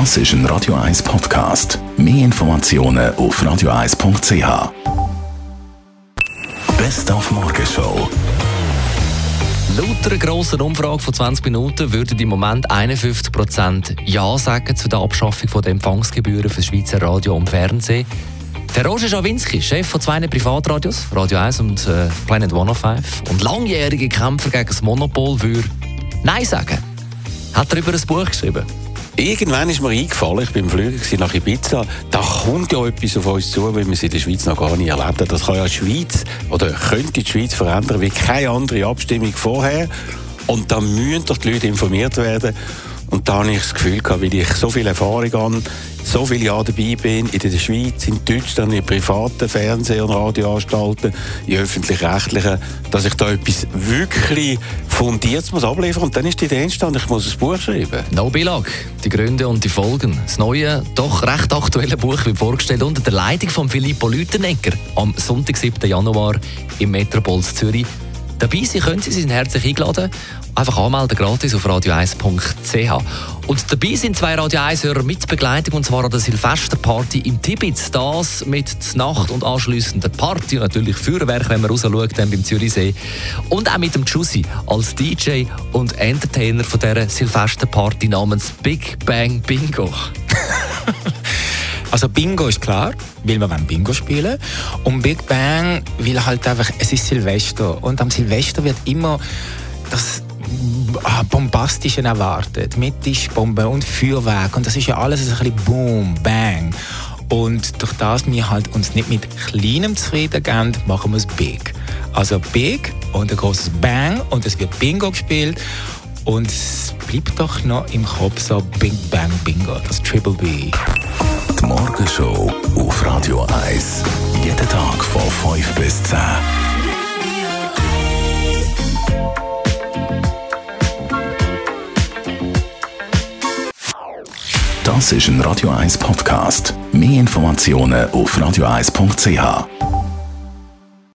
Das ist ein Radio 1 Podcast. Mehr Informationen auf radio1.ch. Best auf Morgenshow. Laut einer grossen Umfrage von 20 Minuten würden im Moment 51% Ja sagen zu der Abschaffung der Empfangsgebühren für Schweizer Radio und Fernsehen. Der Roger Schawinski, Chef von zwei Privatradios, Radio 1 und äh, Planet 105, und langjährige Kämpfer gegen das Monopol, würde Nein sagen. Hat er über ein Buch geschrieben? Irgendwann ist mir eingefallen, ich bin im Flüger nach Ibiza, da kommt ja etwas auf uns zu, wie wir es in der Schweiz noch gar nicht erlebt haben. Das kann ja die Schweiz oder könnte die Schweiz verändern wie keine andere Abstimmung vorher. Und da müssen doch die Leute informiert werden. Und da habe ich das Gefühl weil ich so viel Erfahrung habe, so viele Jahre dabei bin, in der Schweiz, in Deutschland, in privaten Fernseh- und Radioanstalten, in öffentlich-rechtlichen, dass ich da etwas wirklich fundiert muss abliefern Und dann ist die Idee entstanden, ich muss ein Buch schreiben. No Bilag, die Gründe und die Folgen. Das neue, doch recht aktuelle Buch wird vorgestellt unter der Leitung von Filippo Lütenegger am Sonntag, 7. Januar im Metropolis Zürich. Dabei sein können Sie, sind herzlich eingeladen. Einfach anmelden gratis auf radio1.ch. Und dabei sind zwei Radio 1-Hörer mit Begleitung, und zwar an der Silvesterparty im Tibitz. Das mit Nacht- und anschliessender Party natürlich Feuerwerk, wenn man rausschaut, dann beim Zürichsee. Und auch mit dem Jussi als DJ und Entertainer von dieser Silvesterparty namens Big Bang Bingo. Also Bingo ist klar, weil wir Bingo spielen. Und Big Bang will halt einfach, es ist Silvester. Und am Silvester wird immer das ah, Bombastische erwartet, mit Tischbomben und Feuerwerk. Und das ist ja alles ein bisschen Boom, Bang. Und durch das wir halt uns nicht mit kleinem zufrieden geben, machen wir es big. Also big und ein großes Bang und es wird Bingo gespielt und es bleibt doch noch im Kopf so Big Bang Bingo, das Triple B. Die Morgenshow auf Radio 1. Jeden Tag von 5 bis 10. Das ist ein Radio 1 Podcast. Mehr Informationen auf radio1.ch.